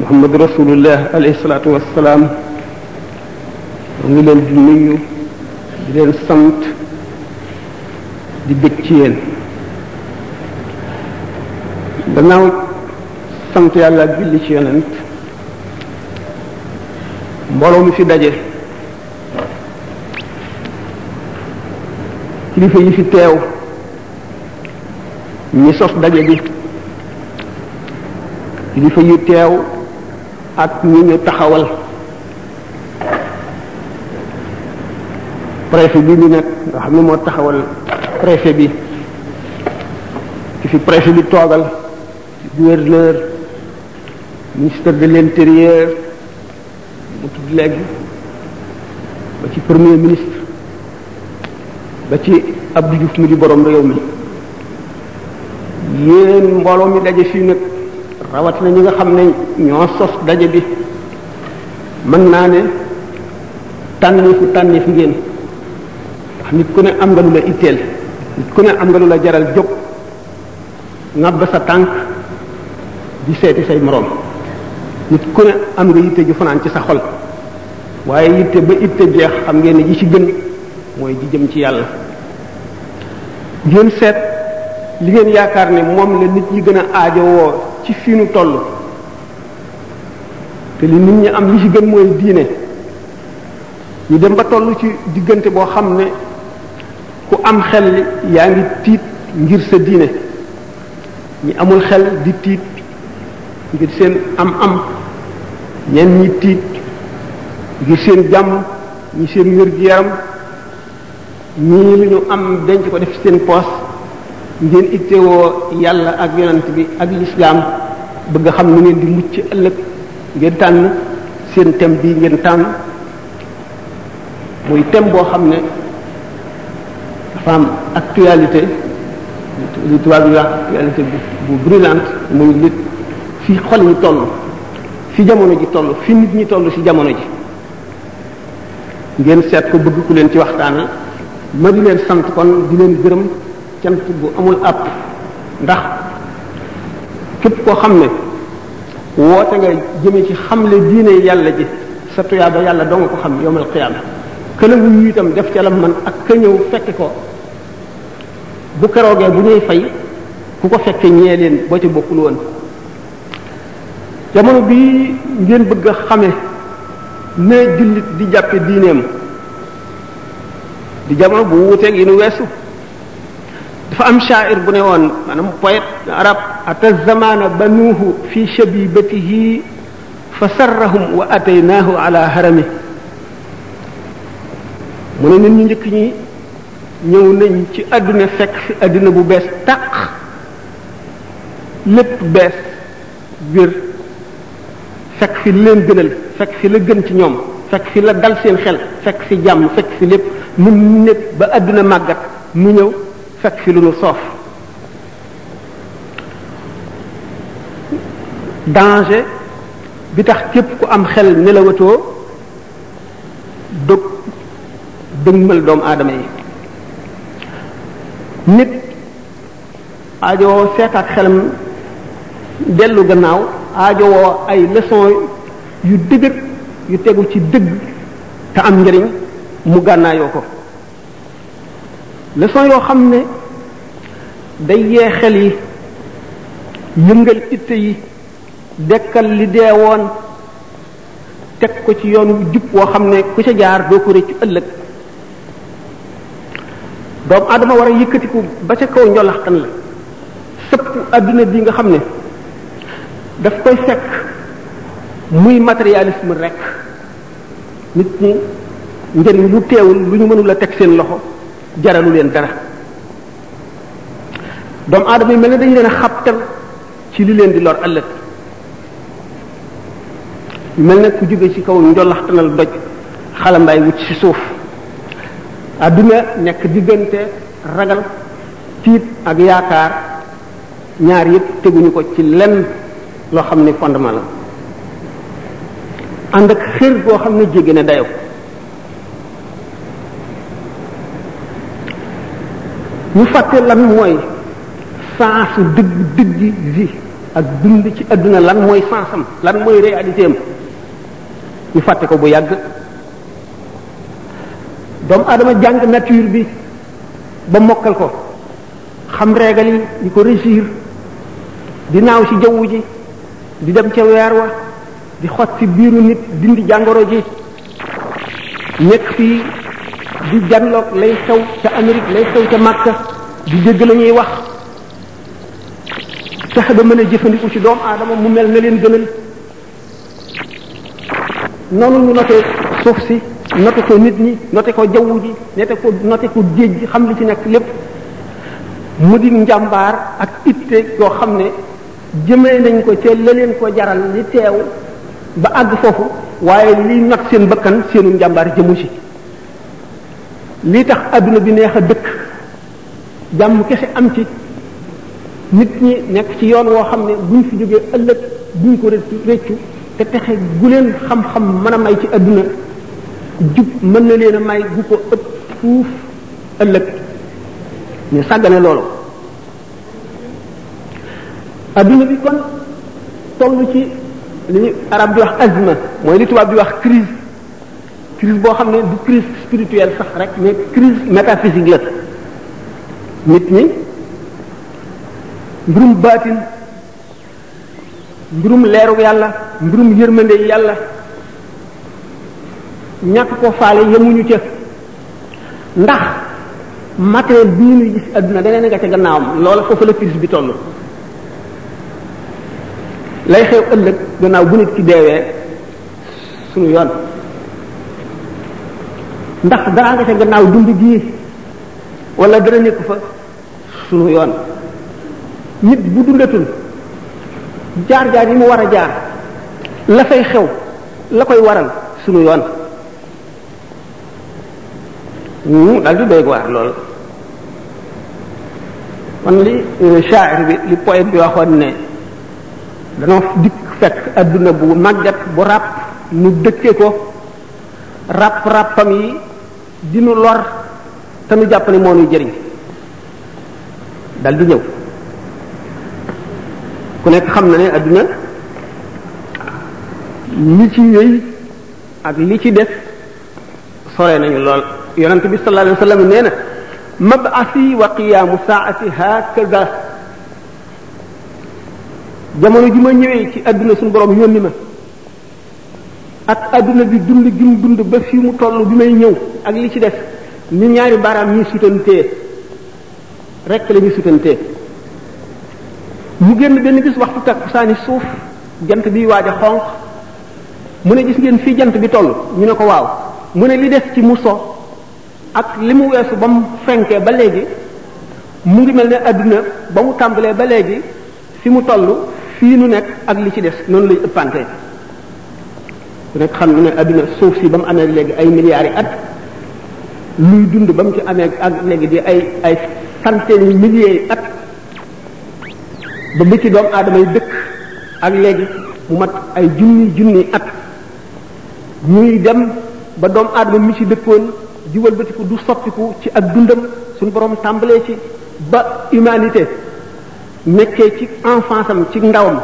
muhammad rasulullah alayhi salaatu wassalaam mu ngi leen di nuyu di leen sant di bëgg ci yéen gannaaw sant yàlla ak julli ci yonent mbooloo mi fi daje kilifa yi fi teew ñi sos daje bi kilifa yu teew ak ñi ñu taxawal préfet bi ñu nekk nga xam ne moo taxawal préfet bi ci fi préfet bi toogal gouverneur ministre de l'intérieur mu tudd léegi ba ci premier ministre ba ci Abdou Diouf mi di borom réew mi yéen mbooloo mi daje fii nag rawatina ñi nga xam ne ñoo sos daje bi mën naa ne tànnifu tànnif ngeen ndax nit ku ne am nga lu la itteel nit ku ne am nga lu la jaral jóg ŋàbb sa tànk di seeti say moroom nit ku ne am nga yitte ju fanaan ci sa xol waaye yitte ba itte jeex xam ngeen ne ji ci gën mooy di jëm ci yàlla ngeen seet li ngeen yaakaar ne moom la nit ñi gën a aajowoo ci fii nu toll te li nit ñi am li ci gën mooy diine ñu dem ba toll ci diggante boo xam ne ku am xel yaa ngi tiit ngir sa diine ñi amul xel di tiit ngir seen am am ñenn ñi tiit ngir seen jàmm ñi seen wér gi yaram ñii lu ñu am denc ko def ci seen poos ngeen ittewoo yàlla ak yonent bi ak lislaam bëgg a xam nu ngeen di mucc ëllëg ngeen tànn seen thème bii ngeen tànn muy thème boo xam ne dafa am actualité li tubaab yi wax actualité bu bu brûlante muy nit fi xol yi toll fi jamono ji toll fi nit ñi toll ci jamono ji ngeen seet ko bëgg ku leen ci waxtaanal ma di leen sant kon di leen gërëm cant bu amul àpp ndax képp koo xam ne woote nga jëme ci xamle diine yàlla ji sa tuyaaba yàlla doo nga ko xam yowmal qiyaama këla wuyu itam def ca la man ak ka ñëw fekk ko bu keroogee bu ñuy fay ku ko fekke ñee leen boo ci bokkul woon jamono bii ngeen bëgg a xame ne jullit di jàppe diineem di jamono bu wuuteeg yi nu weesu dafa am shaair bu ne woon maanaam poète arab ata zamana banuuhu fi shabibatihi fa sarrahum wa ataynaahu ala harami mu ne nit ñu njëkk ñi ñëw nañ ci àdduna fekk fi àdduna bu bees tàq lépp bees wér fekk fi li leen gënal fekk fi la gën ci ñoom fekk fi la dal seen xel fekk fi jàmm fekk fi lépp mu nekk ba àdduna màggat mu ñëw fekk fi lu nu soof danger bi tax képp ku am xel nelawatoo dog dëgmal doomu aadama yi nit aajowoo seet ak xelam dellu gannaaw aajowoo ay leçon yu dëgër yu tegu ci dëgg te am njëriñ mu gànnaayoo ko leçon yoo xam ne day yee xel yi yëngal itte yi dekkal li dee woon teg ko ci yoon wu jub woo xam ne ku ca jaar doo ko rëccu ëllëg doomu aadama war a yëkkatiku ba ca kaw njolaxtan la sëpp adduna bi nga xam ne daf koy fekk muy matérialisme rek nit ñi njëriñ lu teewul lu ñu mënul a teg seen loxo jaralu leen dara doomu aadama yi mel ne dañu leen a xabtal ci li leen di lor ëllëg mel na ku jóge ci kaw njolaxtanal doj xalambaay wut ci suuf adduna nekk diggante ragal tiit ak yaakaar ñaar yëpp teguñu ko ci lenn loo xam ne fondement la ànd ak xër boo xam ne jéggi na dayo ñu fàtte lan mooy sensu dëgg dëgg vie ak dund ci àdduna lan mooy sensam lan mooy réalité am ñu fàtte ko bu yàgg doomu aadama jàng nature bi ba mokkal ko xam régal yi di ko régir di naaw ci jaww ji di dem ca weer wa di xot ci biiru nit dindi jàngoro ji nekk fii di janloog lay xew ca Amérique lay xew ca Makka di dégg la ñuy wax fexe ba mën a jëfandiku ci doomu aadama mu mel na leen gënal noonu ñu noté suuf si noté ko nit ñi noté ko jaww ji noté ko noté ko géej gi xam li ci nekk lépp mu di njàmbaar ak itte yoo xam ne jëmee nañ ko ca la leen ko jaral li teew ba àgg foofu waaye li not seen bakkan seenu njàmbaar jëmu ci lii tax àdduna bi neex a dëkk jàmm kese am ci nit ñi nekk ci yoon woo xam ne buñ fi jógee ëllëg buñ ko réccu te texe gu leen xam-xam mën a may ci àdduna jub mën na leen a may gu ko ëpp fuuf ëllëg ñu sàggane loolu adduna bi kon toll ci li ñu arab di wax azma mooy li tubaab di wax crise crise boo xam ne du crise spirituelle sax rek mais crise métaphysique la nit ñi mbirum baatin mbirum leeru yàlla mbirum yërmande yàlla ñàkk ko faale yemuñu ca ndax matériel bii ñuy gis adduna deneen nga ca gannaawam loola foofu la crise bi toll lay xew ëllëg gannaaw bu nit ki deewee suñu yoon ndax dara nga ca gannaaw dund gii wala dara nekku fa sunu yoon nit bu dundatul jaar-jaar yi mu war a jaar la fay xew la koy waral sunu yoon ñu dal di doy waar lool man li euh, shaa'ir bi li poète bi waxoon ne danoo dikk fekk adduna bu màggat bu ràpp nu dëkke ko ràpp ràppam yi di nu lor te nu jàpp ne moo nuy jëriñ dal di ñëw ku nekk xam na ne adduna li ci wéy ak li ci des sore nañu lool yonent bi sallallahu alayhi wa sallam nee na mab'asi wa qiyaamu saa'ati hakaza jamono ji ma ñëwee ci adduna suñu borom yónni ma ak adduna bi dund gi mu dund ba fi mu toll bi may ñëw ak li ci def ñu ñaari baaraam ñuy sutantee rek la ñuy sutantee mu génn benn bis waxtu takkusaani suuf jant bi waaj a xonq mu ne gis ngeen fii jant bi toll ñu ne ko waaw mu ne li des ci mu so ak li mu weesu ba mu fenkee ba léegi mu ngi mel ne àdduna ba mu tàmbalee ba léegi fi mu toll fii nu nekk ak li ci des noonu lay ëppante ku nekk xam ne adduna suuf si ba mu amee léegi ay milliards yi at luy dund ba mu ci amee ak léegi di ay ay centaine yi milliers yi at ba bi ci doomu aadama yi dëkk ak léegi mu mat ay junni junni at ñuy dem ba doomu aadama mi ci dëkkoon di wëlbatiku du soppiku ci ak dundam suñu borom tàmbalee ci ba humanité nekkee ci enfance am ci ndawam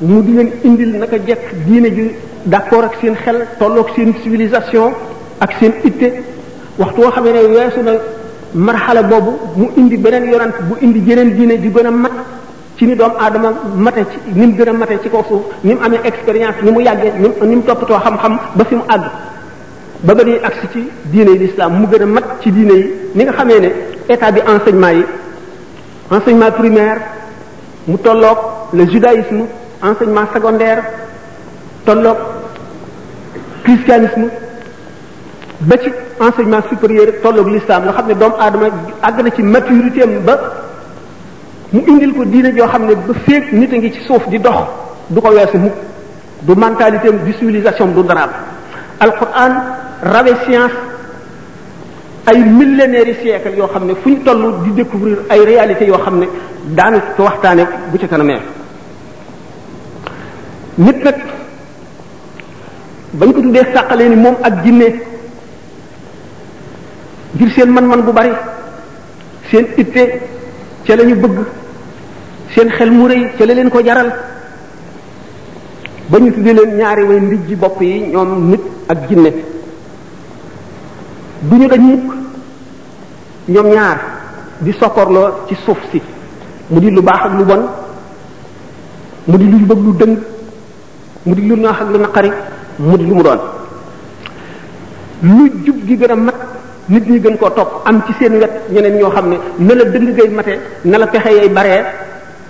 mu di leen indil naka jekk diine ji d'accord ak seen xel tolloog seen civilisation ak seen itte waxtu woo xamee ne weesu na marxala boobu mu indi beneen yonent bu indi jeneen diine ju gën a mat ci ni doomu aadama mate ci ni mu gën a mate ci kaw suuf ni mu amee expérience ni mu yàggee ni mu toppatoo xam-xam ba fi mu àgg ba ba ñuy agsi ci diine yi l'islam mu gën a mat ci diine yi ni nga xamee ne état bi enseignement yi enseignement primaire mu tolloog le judaïsme enseignement secondaire tolloog christianisme ba ci enseignement supérieur tolloog l'islam nga xam ne doomu aadama àgg na ci maturité am ba mu indil ko diine joo xam ne ba féeg nit a ngi ci suuf di dox du ko weesu mukk du mentalité du civilisation du daraam alquran rawe science ay millénaires yi siècle yoo xam ne fu ñu toll di découvrir ay réalités yoo xam ne daanu ko waxtaane bu ci kanamee nit nag bañ ko tuddee sàqalee ni moom ak jinne ngir seen man-man bu bari seen itte ca la ñu bëgg seen xel mu rëy ca la leen ko jaral ba ñu tuddee leen ñaari way ndij ji bopp yi ñoom nit ak jinne du ñu dañ mukk ñoom ñaar di sokkorloo ci suuf si mu di lu baax ak lu bon mu di lu jub ak lu dëng mu di lu naax ak lu naqari mu di lu mu doon lu jub gi gën a mat nit ñi gën koo topp am ci seen wet ñeneen ñoo xam ne na la dëng gay mate na la pexe yay baree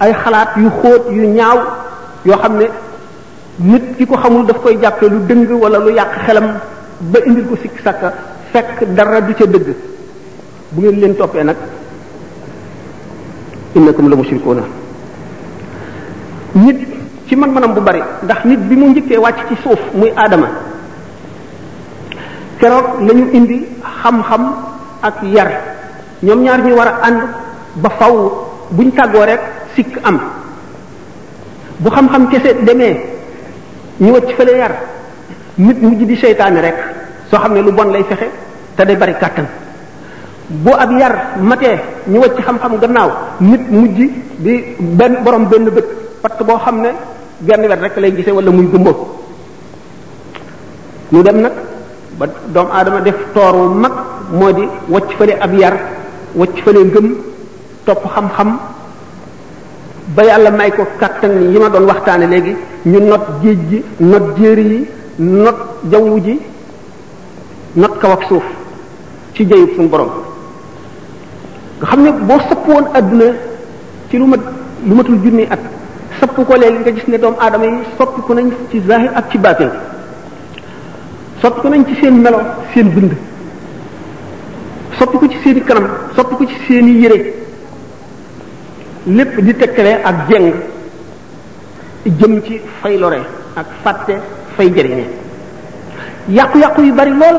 ay xalaat yu xóot yu ñaaw yoo xam ne nit ki ko xamul daf koy jàppe lu dëng wala lu yàq xelam ba indil ko sikk sàkka fekk dara du ca dëgg bu ngeen leen toppee nag innakum la mushrikuuna nit ci man manam bu bari ndax nit bi mu njëkkee wàcc ci suuf muy aadama keroog lañu indi xam-xam ak yar ñoom ñaar ñu war a ànd ba faw buñ tàggoo rek sikk am bu xam-xam kese demee ñu wacc fële yar nit mujj di seytaane rek soo xam ne lu bon lay fexe te day bari kàttan bu ab yar matee ñu wacc xam-xam gannaaw nit mujj di benn borom benn bët patt boo xam ne genn wet rek lay gisee wala muy gumbo ñu dem nag ba doomu aadama def toor wu mag moo di wacc fële ab yar wacc fële ngëm topp xam-xam ba yàlla may ko kattan yi ma doon waxtaane léegi ñu not géej gi not jéeri yi not jaww ji not kaw ak suuf ci jëyub suñu borom nga xam ne boo sëpp woon adduna ci lu mat lu matul junni at sëpp ko léegi nga gis ne doomu aadama yi soppi ko nañ ci zahir ak ci baatin soppi ko nañ ci seen melo seen bind soppi ko ci seen i kanam soppi ko ci seen i yére lépp di tekkale ak jeng jëm ci fay lore ak fàtte fay jëriñe yàqu-yàqu yu bari lool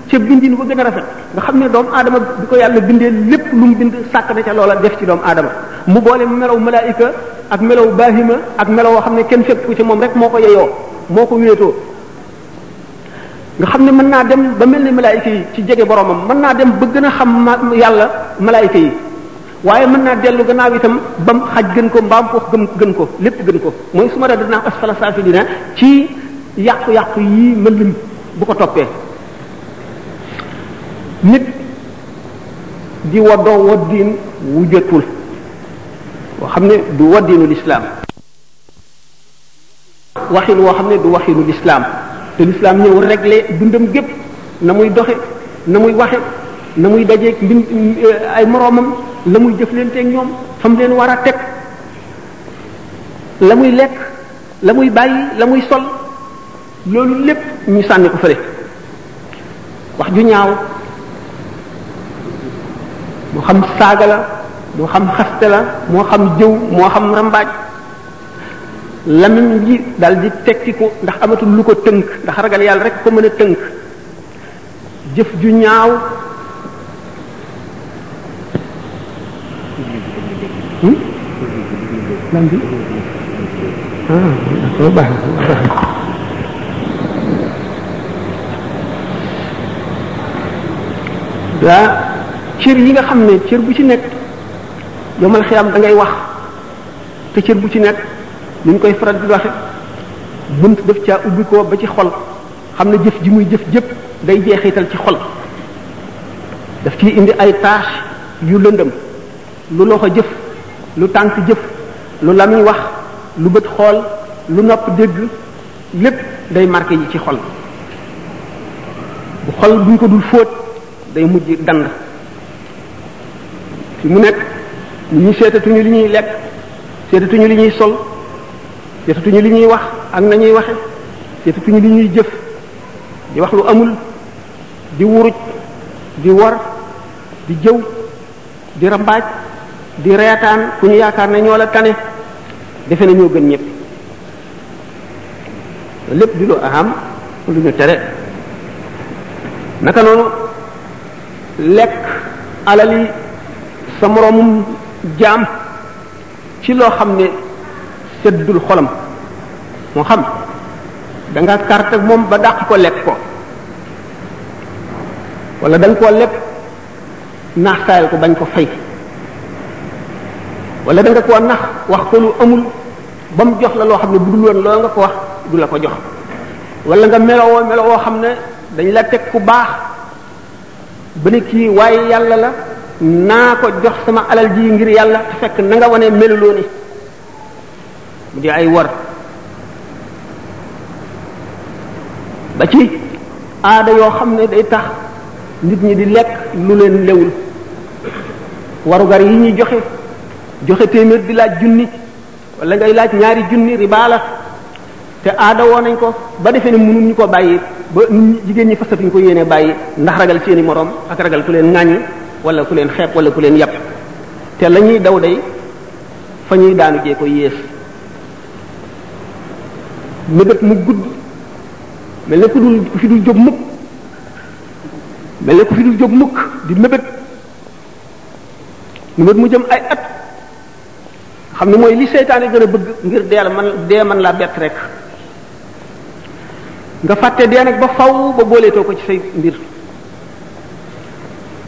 ca bindin ba gën a rafet nga xam ne doomu aadama bi ko yàlla bindee lépp lu mu bind sàkk na ca loola def ci doomu aadama mu boole melaw malaayika ak melaw baahima ak melaw woo xam ne kenn fekk ku ci moom rek moo ko yeyoo moo ko wéetoo nga xam ne mën naa dem ba mel ni malaayika yi ci jege boromam mën naa dem ba gën a xam ma yàlla malaayika yi waaye mën naa dellu gannaaw itam bam xaj gën ko mbaam ko gëm gën ko lépp gën ko mooy su ma da dinaa asfala saafilina ci yàqu-yàqu yi ma lim bu ko toppee nit di waddoo waddiin wu jotul boo xam ne du waddiinu lislaam waxin woo xam ne du waxinu lislaam te lislaam ñëw régler dundam gépp na muy doxe na muy waxe na muy dajeeg mbind euh, ay moroomam la muy jëflanteeg ñoom fa mu leen war a teg la muy lekk la muy bàyyi la muy sol loolu lépp ñu sànni ko fële wax ju ñaaw moo xam saaga la moo xam xaste la moo xam jëw moo xam rambaaj lamiñ ji dal di tekkiku ndax amatul lu ko tënk ndax ragal yàlla rek ko mën a tënk jëf ju ñaaw hmm? lan bi ah, daa cër yi nga xam ne cër bu ci nekk yomal xiyam da ngay wax te cër bu ci nekk ni ñu koy faral di waxe bunt def caa ubbi ko ba ci xol xam ne jëf ji muy jëf jëpp day jeexital ci xol daf ciy indi ay tâche yu lëndëm lu loxo jëf lu tànk jëf lu lamiñ wax lu bët xool lu nopp dégg lépp day marqué yi ci xol bu xol buñ ko dul fóot day mujj dang fi mu nekk nit ñi seetatuñu li ñuy lekk seetatuñu li ñuy sol seetatuñu li ñuy wax ak na ñuy waxe seetatuñu li ñuy jëf di wax lu amul di wuruj di war di jëw di rambaaj di reetaan ku ñu yaakaar ne ñoo la tane defe na ñoo gën ñëpp lépp di lu aham lu ñu tere naka noonu lekk alali sa moroomum jaam ci loo xam ne seddul xolam moo xam da nga carte moom ba dàq ko lekk ko wala da nga koo lekk naaxtaayal ko bañ ko fay wala da nga koo nax wax ko lu amul ba mu jox la loo xam ne bu dul woon loo nga ko wax du la ko jox wala nga melowoo melowoo xam ne dañ la teg ku baax ba ne kii waaye yàlla la naa ko jox sama alal ji ngir yàlla te fekk na nga wane meluloo ni mu di ay war ba ci aada yoo xam ne day tax nit ñi di lekk lu leen lewul warugar yi ñuy joxe joxe téeméer di laaj junni wala ngay laaj ñaari junni riba la te aada woo nañ ko ba defee ne mënuñ ñu ko bàyyi ba jigéen ñi fasatuñ ko yéene bàyyi ndax ragal seeni moroom ak ragal ku leen ŋàññi wala ku leen xeeb wala ku leen yàpp te la ñuy daw day fa ñuy daanu jee ko yées mébét mu gudd mel ne ku dul ku fi dul jóg mukk mel ne ku fi dul jóg mukk di mébét mébét mu jëm ay at xam ne mooy li seytaane gën a bëgg ngir deel man dee man laa bett rek nga fàtte dee nag ba faw ba booleetoo ko ci say mbir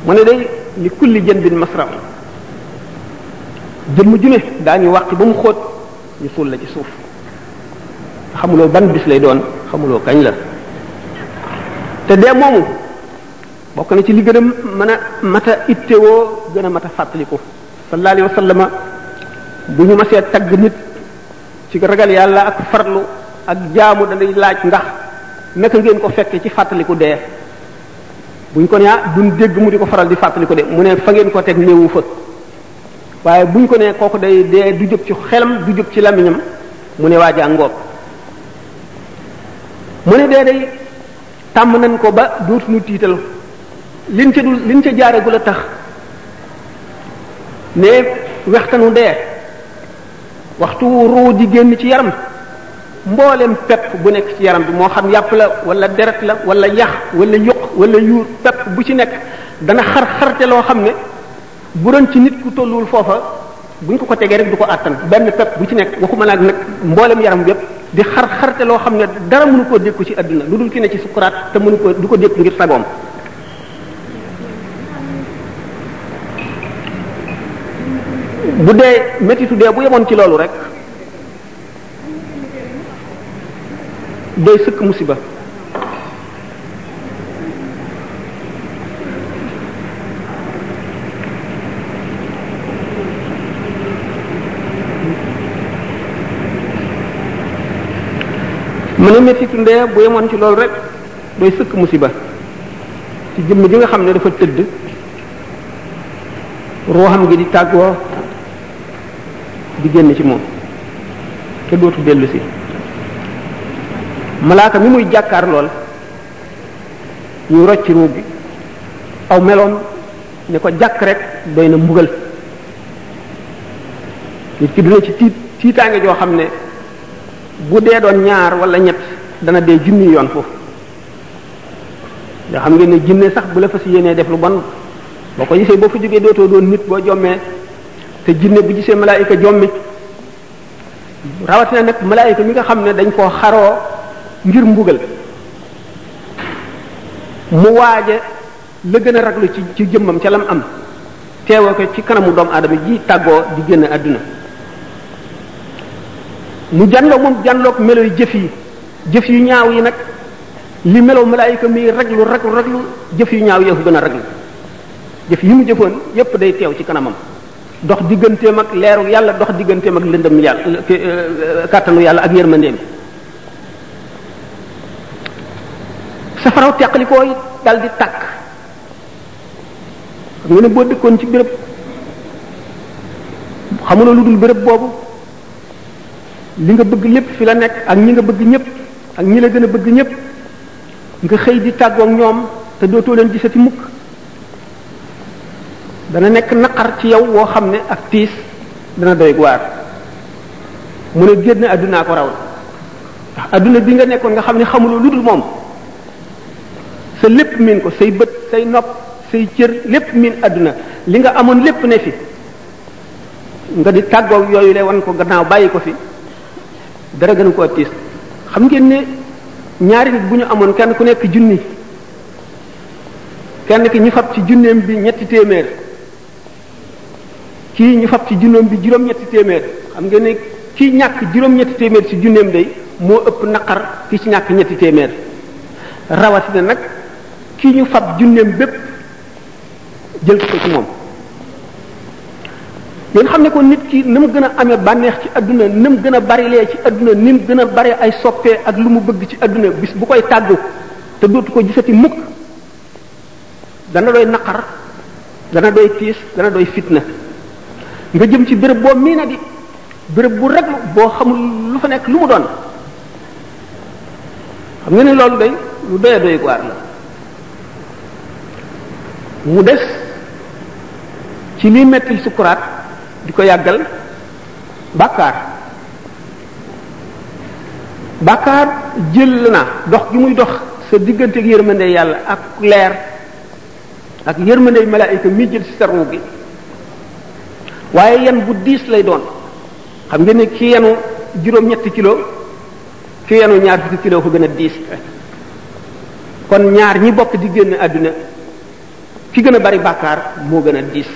mu ne day li kulli jën bin masram jëmm ju ne daañu wàqi ba mu xóot ñu suul la ci suuf xamuloo ban bis lay doon xamuloo kañ la te dee moomu bokk na ci li gën a mën a mat a ittewoo gën a mat a fàttaliku sallallahu alayhi wa sallama bu ñu masee tagg nit ci ragal yàlla ak farlu ak jaamu dañuy laaj ndax naka ngeen ko fekkee ci fàttaliku dee buñ ko ne ah duñ dégg mu di ko faral di fàttaliku de mu ne fa ngeen ko teg néewu fa waaye buñ ko ne kooku day dee du jóg ci xelam du jóg ci làmmiñam mu ne waajaa ngoog mu ne dee day tàmm nañ ko ba dootuñu tiital liñ ca dul liñ ca jaaragul a tax ne wextanu dee waxtu ruu di génn ci yaram mboolem pepp bu nekk ci yaram bi moo xam yàpp la wala deret la wala yax wala yuq wala yuur pepp bu ci nekk dana xar xarte loo xam ne bu doon ci nit ku tolluwul foofa buñ ko ko tegee rek du ko àttan benn pepp bu ci nekk waxuma laaj nag mboolem yaram yépp di xar xarte loo xam ne dara mënu koo dékku ci àdduna lu dul ki ne ci sukuraat te mënu ko du ko dékku ngir sagoom bu dee métitu dee bu yemoon ci loolu rek doy sëkk musiba mën a mettitu ndee bu yemoon ci loolu rek doy sëkk musiba ci jëmm ji nga xam ne dafa tëdd ruuxam gi di tàggoo di génn ci moom te dootu dellu si malaaka mi muy jàkkaar lool ñu rocc ruu bi aw meloon ne ko jàkk rek doy na mbugal nit ki dina ci tiit tiitaange joo xam ne bu dee doon ñaar wala ñett dana dee junni yoon foofu nga xam ngeen ne jinne sax bu la fas yéenee def lu bon boo ko gisee boo fa jógee dootoo doon nit boo jommee te jinne bu gisee malaayika jommi rawatina nag malaayika mi nga xam ne dañ koo xaroo ngir mbugal mu waaje la gën a raglu ci ci jëmmam ca lam am teewoo ko ci kanamu doomu aadama ji tàggoo di génn àdduna mu janloo moom janloog melo yu jëf yi jëf yu ñaaw yi nag li melow malaayika mi raglu raglu raglu jëf yu ñaaw yëfu gën a raglu jëf yi mu jëfoon yépp day teew ci kanamam dox digganteem ak leeru yàlla dox digganteem ak lëndëm yàlla kàttanu yàlla ak yërmandeem safaraw teqalikoo yi dal di tàkk xam nga ne boo dëkkoon ci béréb xamuloo lu dul béréb boobu li nga bëgg lépp fi la nekk ak ñi nga bëgg ñëpp ak ñi la gën a bëgg ñëpp nga xëy di tàggoog ñoom te dootoo leen gisati mukk dana nekk naqar ci yow woo xam ne ak tiis dana doy waar mu ne génn addunaa ko raw ndax adduna bi nga nekkoon nga xam ne xamuloo lu dul moom sa lépp miin ko say bët say nopp say cër lépp miin adduna li nga amoon lépp ne fi nga di tàggoo yooyu le wan ko gannaaw bàyyi ko fi dara gënu koo tiis xam ngeen ne ñaari nit bu ñu amoon kenn ku nekk junni kenn ki ñu fab ci junneem bi ñetti téeméer kii ñu fab ci junneem bi juróom-ñetti téeméer xam nga ne kii ñàkk juróom-ñetti téeméer ci junneem day moo ëpp naqar ki ci ñàkk ñetti téeméer rawatina nag kii ñu fab junneem bépp jël ko ci moom ngeen xam ne ko nit ki na mu gën a amee bànneex ci àdduna na mu gën a barilee ci àdduna ni mu gën a bare ay soppee ak lu mu bëgg ci àdduna bis bu koy tàggu te dootu ko gisati mukk dana doy naqar dana doy tiis dana doy fitna nga jëm ci béréb boo miina di béréb bu rek boo xamul lu fa nekk lu mu doon xam nga ne loolu day lu doy doy waar la mu des ci liy mettil sukuraat di ko yàggal bàkkaar bàkkaar jël na dox gi muy dox sa diggante ak yërmande yàlla ak leer ak yërmande malaayika mi jël ci sa ruu gi waaye yan bu diis lay doon xam nga ne ki yenu juróom-ñetti kilo ki yenu ñaar fukki kilo ko gën a diis kon ñaar ñi bokk di génn àdduna ki gën a bari bàkkaar moo gën a diis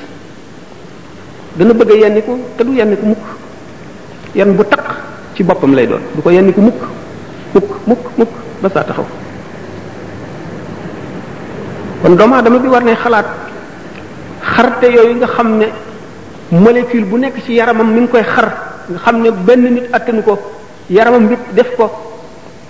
dana bëgg a yenniku te du yenniku mukk yan bu taq ci boppam lay doon du ko yenniku mukk mukk mukk mukk ba saa taxaw kon doomu aadama bi war ne xalaat xarte yooyu nga xam ne molécule bu nekk ci yaramam mi ngi koy xar nga xam ne benn nit attanu ko yaramam bi def ko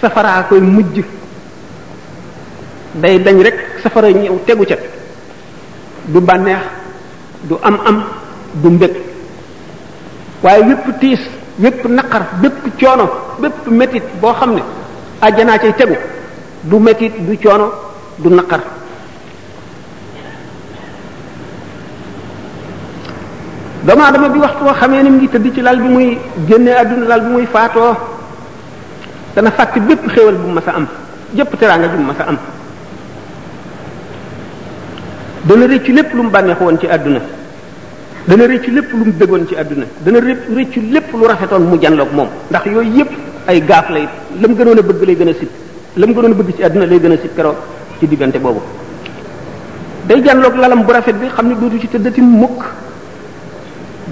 safaraa koy mujj day dañ rek safara ñëw tegu ca du bànneex du am am du mbëg waaye wépp tiis wépp naqar bépp coono bépp métit boo xam ne àjjanaa cay tegu du métit du coono du naqar doomu aadama bi waxtu woo xamee ni mu ngi tëdd ci lal bi muy génnee àdduna lal bi muy faatoo dana fàtte bépp xéewal bu mas a am jëpp teraanga ju mas a am dana rëccu lépp lu mu bànneexu woon ci àdduna dana rëccu lépp lu mu bëggoon ci àdduna dana rëccu lépp lu rafetoon mu janloog moom ndax yooyu yépp ay gaaf lay la mu gënoon a bëgg lay gën a sib la mu gënoon a bëgg ci àdduna lay gën a sib keroog ci diggante boobu day janloog lalam bu rafet bi xam ne dootu ci tëddati mukk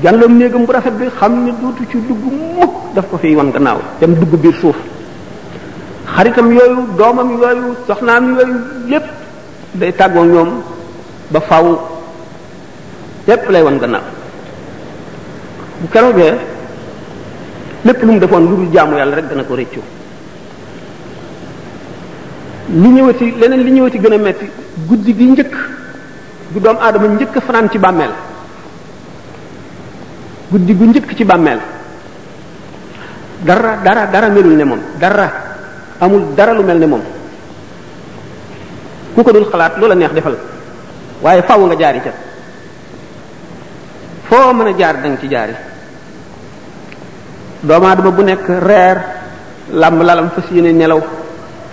jànloom néegam bu rafet bi xam ne dootu ci dugg mukk daf ko fiy wan gannaaw dem dugg biir suuf xaritam yooyu doomam yooyu soxnaam yooyu lépp day tàggoo ñoom ba faw lépp lay wan gannaaw bu keroogee lépp lu mu defoon lu dul jaamu yàlla rek dana ko rëccu li ñëwati leneen li ñëwati gën a metti guddi gi njëkk gu doom aadama njëkk a fanaan ci bàmmeel guddi gu njëkk ci bàmmeel dara dara dara melul ne moom dara amul dara lu mel ne moom ku ko dul xalaat loola neex defal waaye faaw nga jaari ca foo mën a jaar danga ci jaari doomu aadama bu nekk reer làmb lalam fas yéene nelaw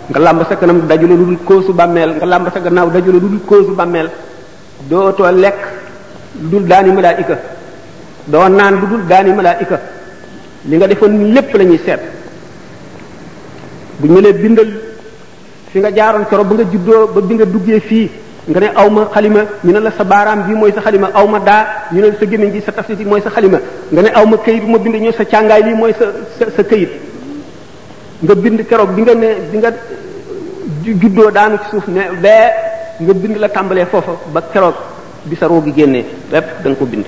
nga làmb sa kanam daju la lu dul koosu bàmmeel nga làmb sa gannaaw daju la lu dul koosu bàmmeel dootoo lekk lu dul daani malaayika doo naan lu dul daani malaayika li nga defoon lépp la ñuy seet bu ñu la bindal fi nga jaaroon keroog ba nga juddoo ba bi nga duggee fii nga ne aw ma xalima ñu ne la sa baaraam bi mooy sa xalima aw ma daa ñu ne la sa gémmiñ gi sa tafsit yi mooy sa xalima nga ne aw ma kayit bu ma bind ñoo sa càngaay lii mooy sa sa sa kayit nga bind keroog bi nga ne bi nga juddoo daanu ci suuf ne bee nga bind la tàmbalee foofa ba keroog bi sa roo gi génnee lépp da ko bind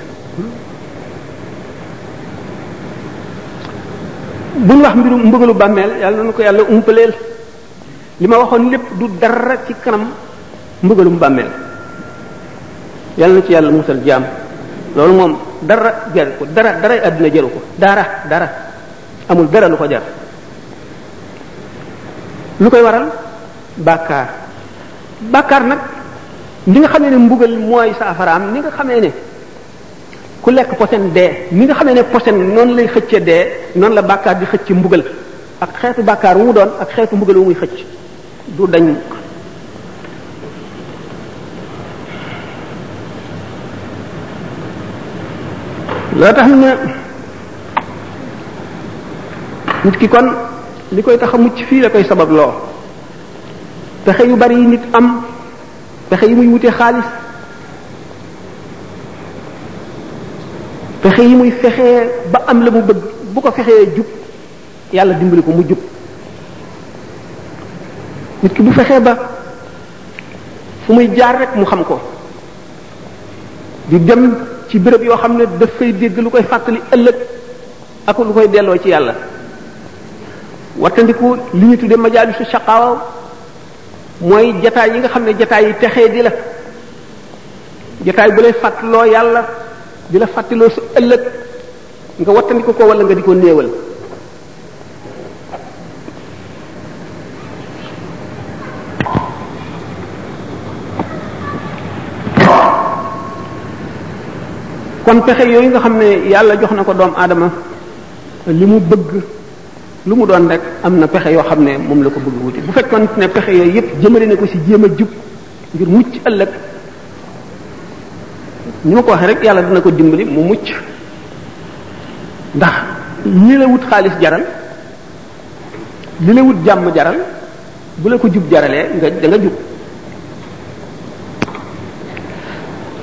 buñ wax mbirum mbëgalu bàmmeel yàlla na ko yàlla umpaleel li ma waxoon lépp du dara ci kanam mbëgalum bàmmeel yàlla na ci yàlla musal jaam loolu moom dara jaru ko dara dara àddina jaru ko dara dara amul dara lu ko jar lu koy waral bàkkaar bàkkaar nag li nga xamee ne mbugal mooy saafaraam ni nga xamee ne ku lekk posen dee ni nga xamee ne posen noonu lay xëcce dee noonu la bàkkaar di xëcc mbugal ak xeetu bàkkaar wu mu doon ak xeetu mbugal wu muy xëcc du dañ loo tax ne nit ki kon li koy tax a mucc fii la koy sabab loo pexe yu bari yi nit am pexe yi muy wute xaalis pexe yi muy fexee ba am la mu bëgg bu ko fexee jub yàlla dimbali ko mu jub nit ki bu fexee ba fu muy jaar rek mu xam ko di dem ci béréb yoo xam ne daf fay dégg lu koy fàttali ëllëg ak lu koy delloo ci yàlla wattandiku li ñu tudde majaalisu shaqaawa mooy jataay yi nga xam ne jataay yi texee di la jataay bu lay fàttaloo yàlla di la fàttaloo sa ëllëg nga wattandiku ko wala nga di ko néewal kon pexe yooyu nga xam ne yàlla jox na ko doom aadama li mu bëgg lu mu doon rek am na pexe yoo xam ne moom la ko bëgg wuti bu fekkoon ne pexe yooyu yëpp jëmale na ko ci jéem a jub ngir mucc ëllëg ni ma ko waxee rek yàlla dina ko dimbali mu mucc ndax li la wut xaalis jaral li la wut jàmm jaral bu la ko jub jaralee nga da nga jub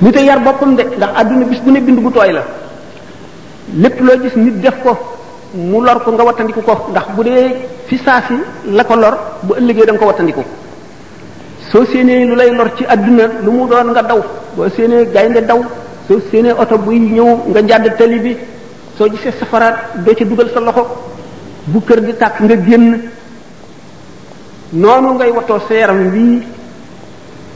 nit a yar boppam de ndax àdduna bis bu ne bind bu tooy la lépp loo gis nit def ko mu lor ko nga wattandiku ko ndax bu dee fi saa si la ko lor bu ëllëgee da nga ko wattandiku soo séenee lu lay lor ci àdduna lu mu doon nga daw boo séenee gaynde daw soo séenee oto buy ñëw nga jàdd tali bi soo gisee safaraat doo ca dugal sa loxo bu kër gi tàkk nga génn noonu ngay watoo sa yaram wii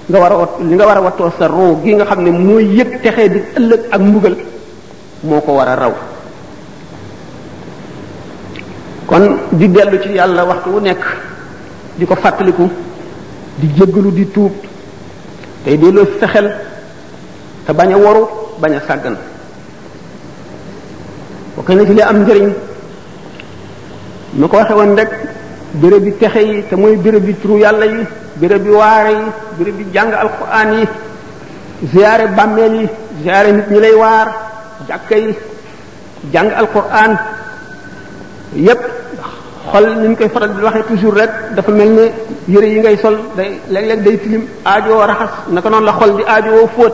nga war a wat li nga war a watoo sa roo gi nga xam ne mooy yëg texee di ëllëg ak mbugal moo ko war a raw kon di dellu ci yàlla waxtu wu nekk di ko fàttaliku di jéggalu di tuub tey delloo si sa xel te bañ a waru bañ a sàggan bokk na ci li am njëriñ ma ko waxe woon rek béréb bi texe yi te mooy béréb bi turu yàlla yi béréb bi waare yi béréb bi jàng alquran yi ziyaare bàmmeel yi ziyaare nit ñi lay waar jàkka yi jàng alquran yépp xol ni ñu koy faral di waxee toujours rek dafa mel ne yëre yi ngay sol day léeg-léeg day tilim aajowoo raxas naka noonu la xol di aajowoo fóot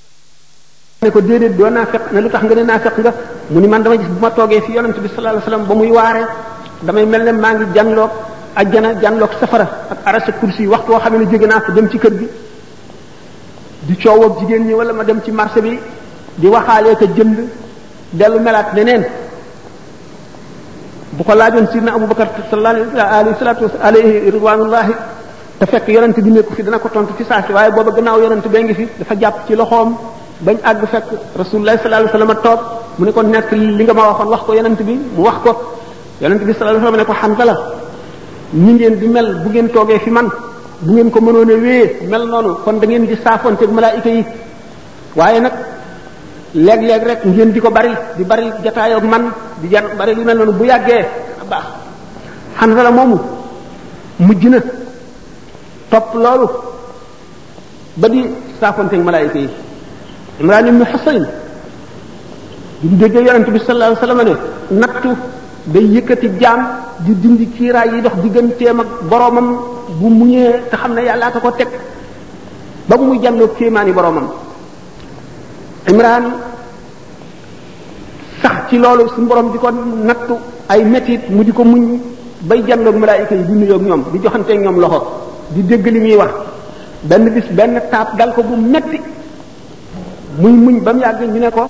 ne ko déedéet doo naa fekk ne lu tax nga ne naa fekk nga mu ni man dama gis bu ma toogee fi yonent bi sallallahu alayhi wasallam ba muy waare damay mel ne maa ngi janloog ajjana janloog safara ak arasa kursi waxtu woo xam ne jóge naa ko dem ci kër gi di coow ak jigéen ñi wala ma dem ci marché bi di waxaalee ko jënd dellu melaat leneen bu ko laajoon sidna abubakar sallallahu alayhi salatu alayhi ridwanullahi te fekk yonent bi nekku fi dana ko tontu ci saa si waaye booba gannaaw yonent bee ngi fi dafa jàpp ci loxoom bañ àgg fekk rasulullah sallallahu alayhi wasallam toog mu ne ko nekk li nga ma waxoon wax ko yonent bi mu wax ko yonent bi sallallahu alayhi wasallam ne ko Hanzala ñi ngeen di mel bu ngeen toogee fi man bu ngeen ko mënoon a wéyee mel noonu kon da ngeen di saafoonteeg malaayika yi waaye nag léeg-léeg rek ngeen di ko bari di bari jataayoog man di jar bari lu mel noonu bu yàggee a baax Hanzala moomu mujj na topp loolu ba di saafonteeg malaayika yi Imran ibn Husayn bi mu déggee yonent bi sallallahu alayhi wasallam ne nattu day yëkkati jaam di dindi kiiraay yi dox digganteem ak boromam bu muñee te xam ne yàllaa ko ko teg ba mu muy jàlloo kéemaani boromam imran sax ci loolu suñu borom di ko nattu ay métit mu di ko muñ bay jàlloog malaayika yi di nuyoog ñoom di joxanteeg ñoom loxo di dégg li ñuy wax benn bis benn taab dal ko bu metti muy muñ ba mu yàgg ñu ne ko